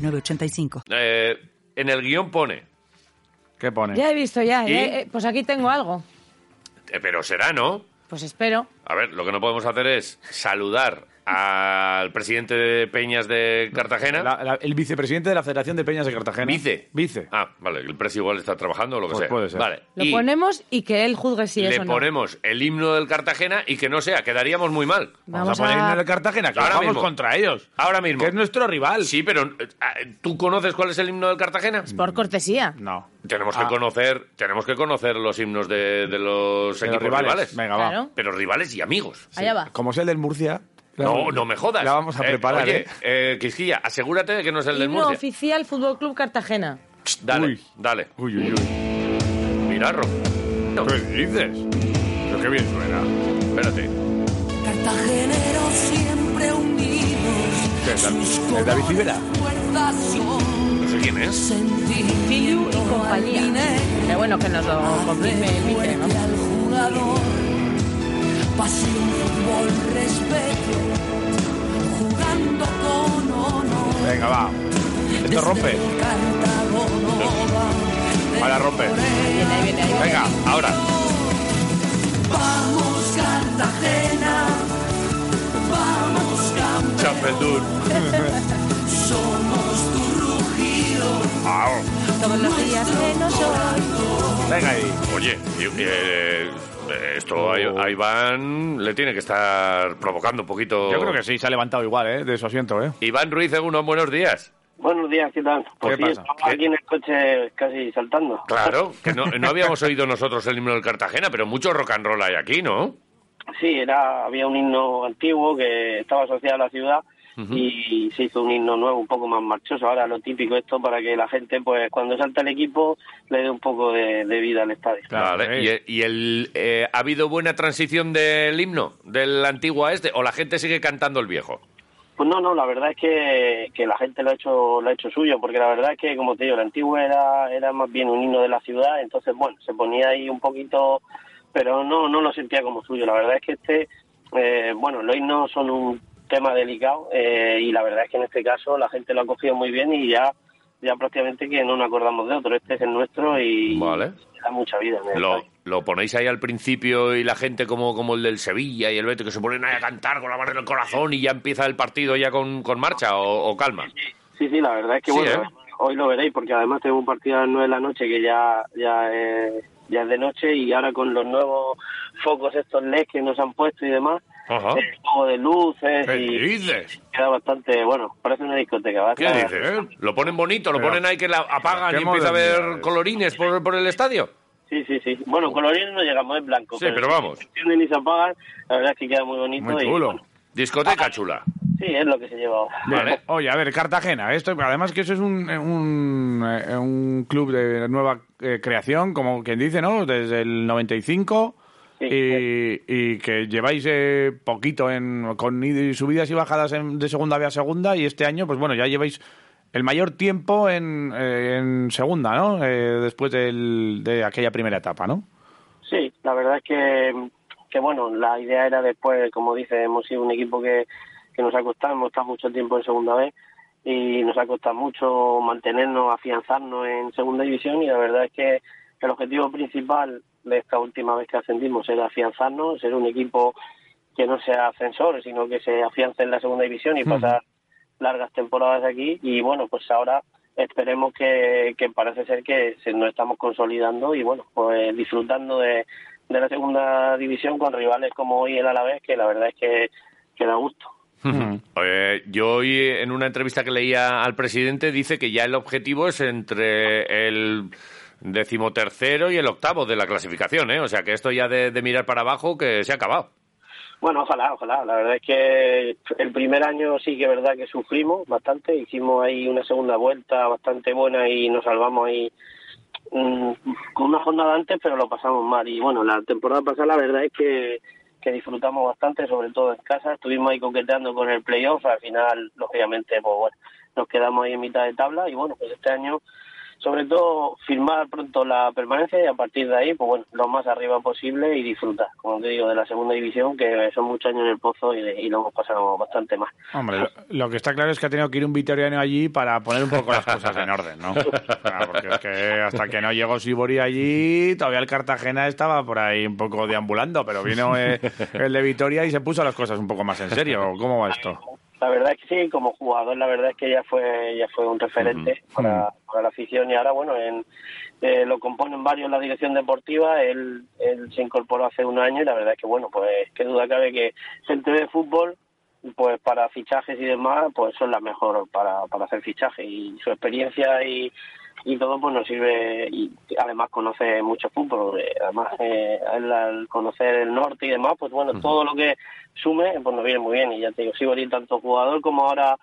906985. Eh, en el guion pone, ¿Qué pone? Ya he visto, ya. ¿Y? ya he- pues aquí tengo algo. eh, pero será, ¿no? Pues espero. A ver, lo que no podemos hacer es saludar al presidente de Peñas de Cartagena. La- la- el vicepresidente de la Federación de Peñas de Cartagena. Vice. Vice. Ah, vale, el precio igual está trabajando o lo que Pues sea. puede ser. Vale. Lo y ponemos y que él juzgue si le es o no. ponemos el himno del Cartagena y que no sea, quedaríamos muy mal. Vamos, a poner el Cartagena, que Ahora vamos mismo. contra ellos. Ahora mismo. Que es nuestro rival. Sí, pero eh, ¿tú conoces cuál es el himno del Cartagena? Por cortesía. No. Tenemos que Ah. conocer, tenemos que conocer los himnos de, de los De los equipos rivales. rivales. Venga, va. Claro. Pero rivales y amigos. Allá va. Como es el del Murcia. No, no me jodas. La vamos a Eh, preparar, oye, ¿eh? eh, Quisquilla, asegúrate de que no es el del Murcia. oficial Fútbol Club Cartagena. Dale, Uy. dale. Uy, uy, uy. Mira, Ro. ¿Qué dices? Pero qué bien suena. Espérate. Cartageneros siempre unidos. ¿Qué es? sus ¿Es David son No sé quién es. Filu y compañía. Pero bueno, que nos lo confirme el fuerte ¿no? Pasión, fútbol, respeto. Jugando con honor. Venga, va. Esto rompe. Ahora rompe. Venga, ahora. Vamos Cartagena. Vamos campeón. Somos tu rugido. Todos los días que no soy. Venga ahí. Oye, y- eh, esto a, a Iván le tiene que estar provocando un poquito. Yo creo que sí, se ha levantado igual, ¿eh? De su asiento, ¿eh? Iván Ruiz, unos buenos días. Buenos días, ¿qué tal? Pues ¿Qué sí, pasa? estaba aquí en el coche casi saltando. Claro, que no, no habíamos oído nosotros el himno del Cartagena, pero mucho rock and roll hay aquí, ¿no? Sí, era, había un himno antiguo que estaba asociado a la ciudad y se hizo un himno nuevo un poco más marchoso. Ahora lo típico esto para que la gente, pues cuando salta el equipo, le dé un poco de, de vida al estadio. Claro, eh. ¿Y, y el, eh, ha habido buena transición del himno, del antiguo a este, o la gente sigue cantando el viejo? Pues no, no, la verdad es que, que la gente lo ha hecho lo ha hecho suyo, porque la verdad es que, como te digo, el antiguo era, era más bien un himno de la ciudad, entonces, bueno, se ponía ahí un poquito, pero no no lo sentía como suyo. La verdad es que este, eh, bueno, los himnos son un tema delicado eh, y la verdad es que en este caso la gente lo ha cogido muy bien y ya ya prácticamente que no nos acordamos de otro. Este es el nuestro y Vale. da mucha vida. en el Lo, lo ponéis ahí al principio y la gente como, como el del Sevilla y el Betis que se ponen ahí a cantar con la mano en el corazón y ya empieza el partido ya con, con marcha o, o calma. Sí, sí, la verdad es que Sí, bueno, ¿eh? hoy lo veréis porque además tengo un partido a las 9 de la noche que ya ya es, ya es de noche y ahora con los nuevos focos estos LED que nos han puesto y demás, Ajá. el juego de luces ¿Qué y dices? queda bastante, bueno, parece una discoteca. ¿va? ¿Qué dices? ¿Lo ponen bonito? ¿Lo Pero- ponen ahí que la apagan qué y empieza a ver modernidades. colorines por, por el estadio? Sí, sí, sí. Bueno, colorines no llegamos, es blanco. Sí, pero vamos. Si se y se apagan, la verdad es que queda muy bonito. Muy y, chulo. bueno, Discoteca chula. sí, es lo que se lleva ahora. Vale. eh. Oye, a ver, Cartagena, esto, además que eso es un, un, eh, un club de nueva eh, creación, como quien dice, ¿no? Desde el 95 Sí, y, y que lleváis eh, poquito en, con id- subidas y bajadas en- de segunda B a segunda y este año, pues bueno, ya lleváis el mayor tiempo en, eh, en segunda, ¿no? Eh, después del- de aquella primera etapa, ¿no? Sí, la verdad es que, que bueno, la idea era después, como dice, hemos sido un equipo que, que nos ha costado, hemos estado mucho tiempo en segunda vez y nos ha costado mucho mantenernos, afianzarnos en segunda división y la verdad es que el objetivo principal de esta última vez que ascendimos era afianzarnos, ser un equipo que no sea ascensor, sino que se afiance en la segunda división y pasar largas temporadas aquí. Y bueno, pues ahora esperemos que, que parece ser que se nos estamos consolidando y bueno, pues disfrutando de, de la segunda división con rivales como hoy el Alavés, que la verdad es que, que da gusto. Eh, yo hoy en una entrevista que leía al presidente dice que ya el objetivo es entre el decimotercero y el octavo de la clasificación, ¿eh? O sea que esto ya de, mirar para abajo que se ha acabado. Bueno, ojalá, ojalá. La verdad es que el primer año sí que es verdad que sufrimos bastante. Hicimos ahí una segunda vuelta bastante buena y nos salvamos ahí mm, con una jornada antes, pero lo pasamos mal. Y bueno, la temporada pasada la verdad es que, que disfrutamos bastante, sobre todo en casa. Estuvimos ahí coqueteando con el playoff. Al final, lógicamente, pues bueno, nos quedamos ahí en mitad de tabla. Y bueno, pues este año sobre todo firmar pronto la permanencia y a partir de ahí, pues bueno, lo más arriba posible y disfrutar, como te digo, de la segunda división, que son muchos años en el pozo y, y lo hemos pasado bastante más. Hombre, lo, que está claro es que ha tenido que ir un vitoriano allí para poner un poco las cosas en orden, ¿no? Claro, porque es que hasta que no llegó Sibori allí, todavía el Cartagena estaba por ahí un poco deambulando, pero vino eh, el de Vitoria y se puso las cosas un poco más en serio. ¿Cómo va esto? La verdad es que sí, como jugador, la verdad es que ya fue ya fue un referente para, para la afición y ahora, bueno, en, eh, lo componen varios en la dirección deportiva. Él, él se incorporó hace un año y la verdad es que, bueno, pues qué duda cabe que gente de fútbol, pues para fichajes y demás, pues son las mejor para, para hacer fichajes y su experiencia y, y todo pues nos sirve y además conoce mucho fútbol además eh, al conocer el norte y demás pues bueno todo lo que sume pues nos viene muy bien. Y ya te digo sigo tanto jugador como ahora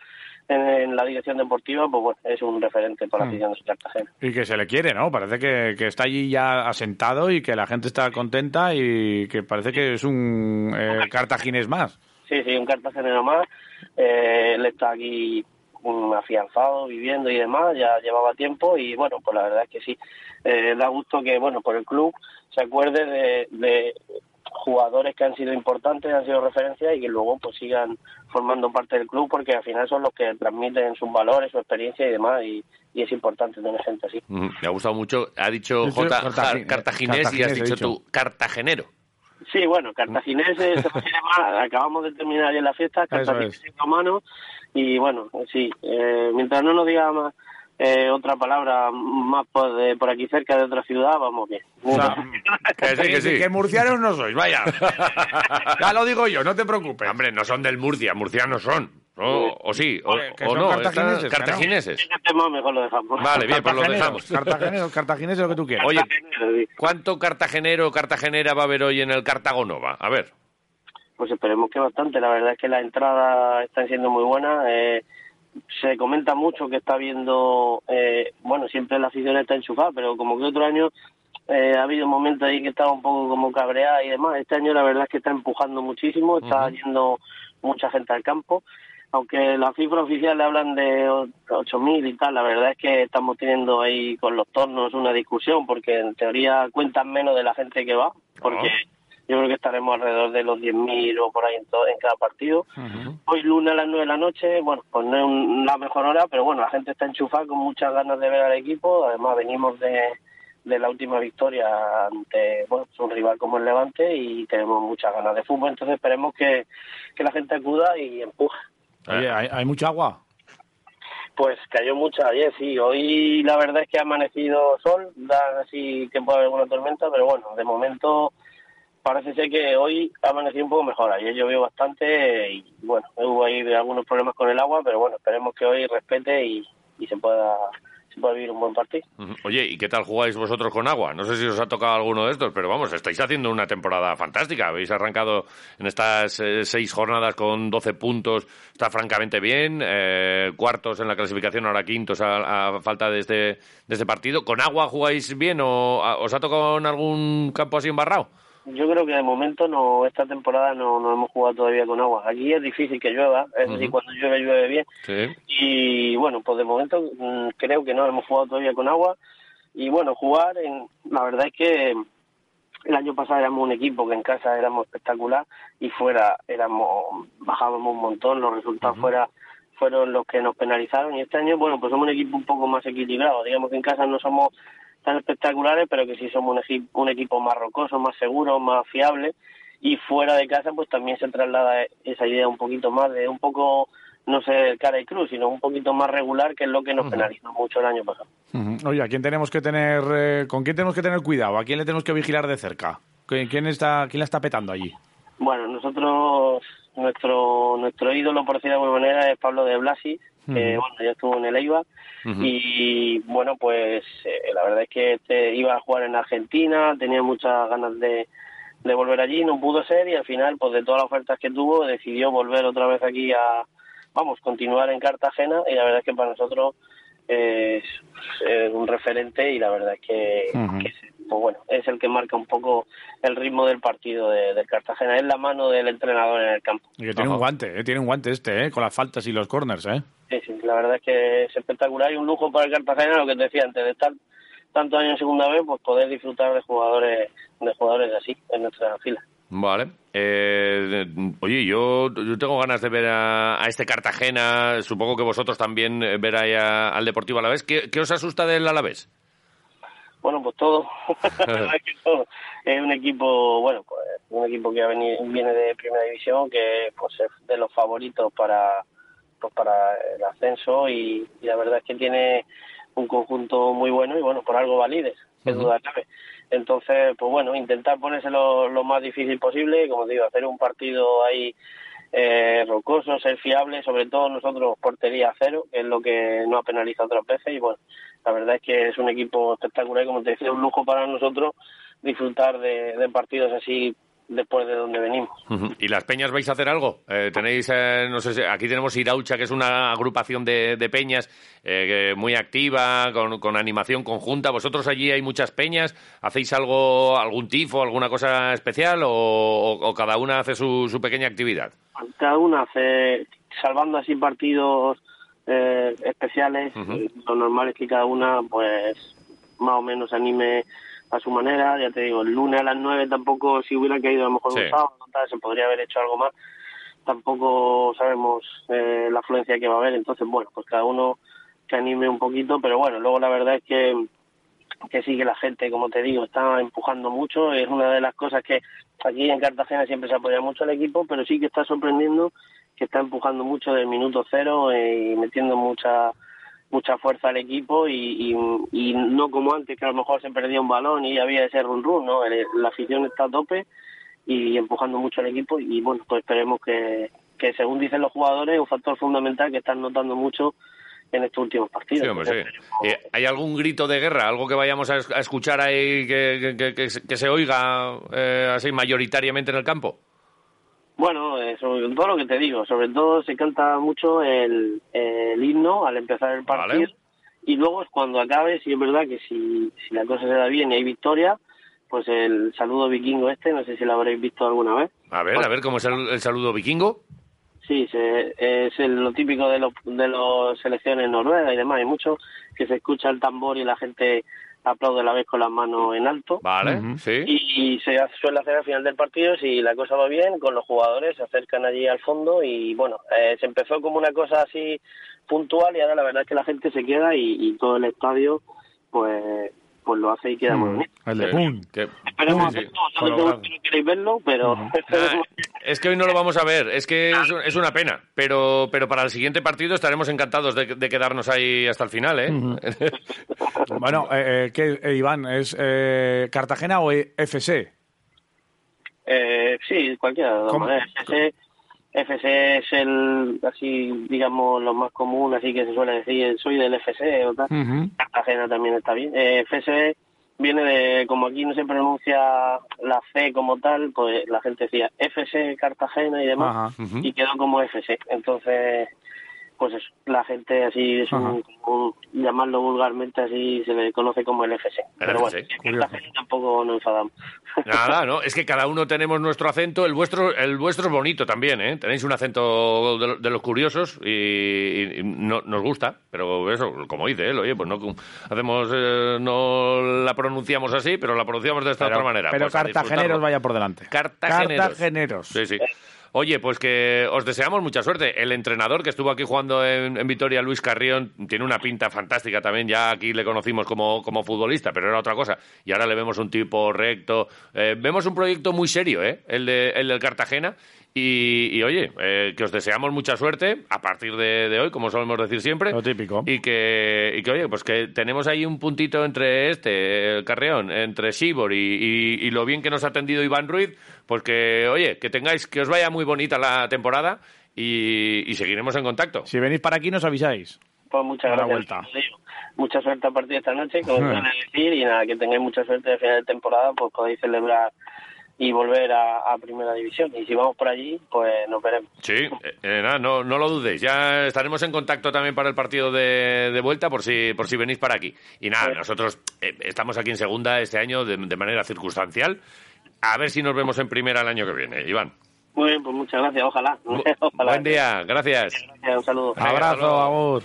en, en la dirección deportiva pues bueno es un referente para la afición de Cartagena Y que se le quiere, ¿no? Parece que, que está allí ya asentado y que la gente está contenta y que parece que es un eh, cartaginés más. sí sí un cartagenero más. Eh, él está aquí un afianzado viviendo y demás ya llevaba tiempo y bueno pues la verdad es que sí eh, da gusto que bueno por el club se acuerde de, de jugadores que han sido importantes, han sido referencias y que luego pues sigan formando parte del club porque al final son los que transmiten sus valores, su experiencia y demás y, y es importante tener gente así. Me ha gustado mucho. Ha dicho J. cartaginés y has dicho dicho. tú cartagenero. Sí, bueno, cartaginés se refiere más, acabamos de terminar ya la fiesta, cartaginés es. es romano y bueno, sí, eh, mientras no nos diga más eh, otra palabra más por, de- por aquí cerca de otra ciudad, vamos bien. O sea, Que sí, que sí. Que murcianos no sois, vaya. ya lo digo yo, no te preocupes. Hombre, no son del Murcia, murcianos son. ¿No? O sí, o, no. cartagineses, no. cartagineses. Mejor lo dejamos. Vale, bien, pues lo dejamos. Cartageneros, cartagineses, lo que tú quieras. Oye. ¿cuánto cartagenero o cartagenera va a haber hoy en el Cartagonova? A ver. Pues esperemos que bastante. La verdad es que las entradas están siendo muy buenas. Eh, se comenta mucho que está viendo, eh, bueno, siempre la afición está enchufada, pero como que otro año eh, ha habido momentos ahí que estaba un poco como cabreada y demás. Este año la verdad es que está empujando muchísimo, está yendo mucha gente al campo. Aunque las cifras oficiales hablan de o- 8.000 y tal, la verdad es que estamos teniendo ahí con los tornos una discusión, porque en teoría cuentan menos de la gente que va, porque yo creo que estaremos alrededor de los 10.000 o por ahí en, to- en cada partido. Hoy lunes a las 9 de la noche, bueno, pues no es un- la mejor hora, pero bueno, la gente está enchufada con muchas ganas de ver al equipo. Además, venimos de, de la última victoria ante bueno, un rival como el Levante y tenemos muchas ganas de fútbol. Entonces, esperemos que, que la gente acuda y empuje. Oye, ¿hay, hay mucha agua? Pues cayó mucha ayer, sí. Hoy la verdad es que ha amanecido sol, da así que puede haber alguna tormenta, pero bueno, de momento parece ser que hoy ha amanecido un poco mejor. Ayer llovió bastante y bueno, hubo ahí algunos problemas con el agua, pero bueno, esperemos que hoy respete y, y se pueda se pueda vivir un buen partido. Oye, ¿y qué tal jugáis vosotros con agua? No sé si os ha tocado alguno de estos, pero vamos, estáis haciendo una temporada fantástica. Habéis arrancado en estas eh, seis jornadas con 12 puntos, está francamente bien. eh, cuartos en la clasificación, ahora quintos a, a falta de este, de este partido. ¿Con agua jugáis bien o a- os ha tocado en algún campo así embarrado? Yo creo que de momento no esta temporada no, no hemos jugado todavía con agua. Aquí es difícil que llueva, es decir, cuando llueve llueve bien. Sí. Y bueno, pues de momento mm, creo que no hemos jugado todavía con agua. Y bueno, jugar, en, la verdad es que el año pasado éramos un equipo que en casa éramos espectacular y fuera éramos bajábamos un montón, los resultados fuera fueron los que nos penalizaron y este año, bueno, pues somos un equipo un poco más equilibrado. Digamos que en casa no somos tan espectaculares, pero que sí somos un, equi- un equipo más rocoso, más seguro, más fiable y fuera de casa pues también se traslada esa idea un poquito más de un poco no sé cara y cruz sino un poquito más regular que es lo que nos penalizó mucho el año pasado. Oye, ¿a quién tenemos que tener, eh, ¿con quién tenemos que tener cuidado? ¿A quién le tenemos que vigilar de cerca? ¿Quién quién está, quién la está petando allí? bueno nosotros nuestro nuestro ídolo por decirlo de alguna manera es Pablo de Blasi que bueno ya estuvo en el Eibar y bueno pues eh, la verdad es que este iba a jugar en Argentina tenía muchas ganas de de volver allí, no pudo ser y al final, pues de todas las ofertas que tuvo, decidió volver otra vez aquí a, vamos, continuar en Cartagena y la verdad es que para nosotros es, es un referente y la verdad es que, que es- pues bueno, es el que marca un poco el ritmo del partido de, del Cartagena, es la mano del entrenador en el campo. Y que tiene un guante, ¿eh? tiene un guante este, ¿eh? con las faltas y los corners. ¿eh? Sí, sí, la verdad es que es espectacular y un lujo para el Cartagena, lo que te decía antes, de estar tantos años en segunda vez, pues poder disfrutar de jugadores de jugadores así en nuestra fila. Vale. Eh, oye, yo, yo tengo ganas de ver a, a este Cartagena. Supongo que vosotros también eh, ver ahí a- al Deportivo Alavés. ¿Qué, ¿Qué os asusta del Alavés? Bueno, pues todo. Es que todo. Es un equipo, bueno, pues un equipo que viene de primera división, que pues es de los favoritos para pues para el ascenso y, y la verdad es que tiene un conjunto muy bueno y bueno, por algo valides, que duda cabe. Entonces, pues bueno, intentar ponérselo lo más difícil posible, como digo, hacer un partido ahí eh, rocoso, ser fiable, sobre todo nosotros portería cero, que es lo que nos ha penalizado otras veces y bueno, la verdad es que es un equipo espectacular y como te decía, un lujo para nosotros disfrutar de, de partidos así después de donde venimos. ¿Y las peñas vais a hacer algo? Eh, tenéis, eh, no sé, si- aquí tenemos Iraucha, que es una agrupación de, de peñas eh, muy activa, con, con animación conjunta. ¿Vosotros allí hay muchas peñas? ¿Hacéis algo, algún tifo, alguna cosa especial o, o- o cada una hace su, su pequeña actividad? Cada una hace, salvando así partidos eh, especiales, Ujú. lo normal es que cada una pues más o menos anime a su manera, ya te digo, el lunes a las 9 tampoco, si hubiera caído a lo mejor Sí. un sábado, tal, se podría haber hecho algo más, tampoco sabemos eh, la afluencia que va a haber, entonces bueno, pues cada uno que anime un poquito, pero bueno, luego la verdad es que que sí que la gente, como te digo, está empujando mucho. Es una de las cosas que aquí en Cartagena siempre se apoya mucho al equipo, pero sí que está sorprendiendo que está empujando mucho del minuto cero eh, y metiendo mucha mucha fuerza al equipo y, y, y no como antes que a lo mejor se perdía un balón y había ese run run, ¿no? La afición está a tope y empujando mucho al equipo y bueno, pues esperemos que, que según dicen los jugadores es un factor fundamental que están notando mucho en estos últimos partidos. Eh, ¿Hay algún grito de guerra? ¿Algo que vayamos a, es- a escuchar ahí que, que se oiga eh, así mayoritariamente en el campo? Bueno, eh, sobre todo lo que te digo, sobre todo se canta mucho el, el himno al empezar el partido Vale. y luego es cuando acabe, si es verdad que si, si la cosa se da bien y hay victoria, pues el saludo vikingo este, no sé si lo habréis visto alguna vez. A ver, a ver, ¿cómo es el, el saludo vikingo? Sí, se- es el- lo típico de los de las selecciones noruegas y demás. Hay mucho que se escucha el tambor y la gente aplaude a la vez con las manos en alto. Vale, sí. Y se hace- suele hacer al final del partido, si la cosa va bien, con los jugadores se acercan allí al fondo y bueno, eh, se empezó como una cosa así puntual y ahora la verdad es que la gente se queda y, y todo el estadio pues pues lo hace y queda muy bonito. Pum. que- Esperemos sí, que sí. todos, no sé Colorado. si no queréis verlo, pero Ah, que- es que hoy no lo vamos a ver, es que es, es una pena, pero, pero para el siguiente partido estaremos encantados de, de quedarnos ahí hasta el final, ¿eh? Bueno, eh, eh, ¿qué, eh, Iván? ¿Es eh, Cartagena o E- FC? Eh, sí, cualquiera de maneras. FC, FC es el, así, digamos, lo más común, así que se suele decir, soy del FC o tal. Cartagena también está bien. Eh, FC viene de, como aquí no se pronuncia la C como tal, pues la gente decía FC Cartagena y demás, y quedó como FC. Entonces, pues eso, la gente así, es un, un- llamarlo vulgarmente así, se le conoce como el FC. Pero bueno, en Cartagena tampoco nos enfadamos. Nada, ¿no? Es que cada uno tenemos nuestro acento. El vuestro, el vuestro es bonito también, ¿eh? Tenéis un acento de, lo- de los curiosos y, y no, nos gusta, pero eso, como dice él, oye, pues no hacemos, eh, no la pronunciamos así, pero la pronunciamos de esta Pero, otra manera. pero Pues cartageneros vaya por delante. Cartageneros. Cartageneros. Sí, sí. Oye, pues que os deseamos mucha suerte. El entrenador que estuvo aquí jugando en, en Vitoria, Luis Carrión, tiene una pinta fantástica también. Ya aquí le conocimos como, como futbolista, pero era otra cosa. Y ahora le vemos un tipo recto. Eh, vemos un proyecto muy serio, ¿eh? El, de, el del Cartagena. Y, y, oye, eh, que os deseamos mucha suerte a partir de, de hoy, como solemos decir siempre. Lo típico. Y que, y que, oye, pues que tenemos ahí un puntito entre este, el Carreón, entre Sibor y, y- y lo bien que nos ha atendido Iván Ruiz, pues que, oye, que tengáis, que os vaya muy bonita la temporada y, y seguiremos en contacto. Si venís para aquí, nos avisáis. Pues muchas gracias. vuelta. Mucha suerte a partir de esta noche, como suelen decir, y nada, que tengáis mucha suerte de final de temporada, pues podéis celebrar y volver a, a primera división. Y si vamos por allí, pues nos veremos. Sí, eh, eh, nada, no, no lo dudéis. Ya estaremos en contacto también para el partido de, de vuelta por si, por si venís para aquí. Y nada, nosotros eh, estamos aquí en segunda este año de, de manera circunstancial. A ver si nos vemos en primera el año que viene, Iván. Muy bien, pues muchas gracias, ojalá. ojalá. Buen día, gracias. Un saludo. Abrazo. Agur.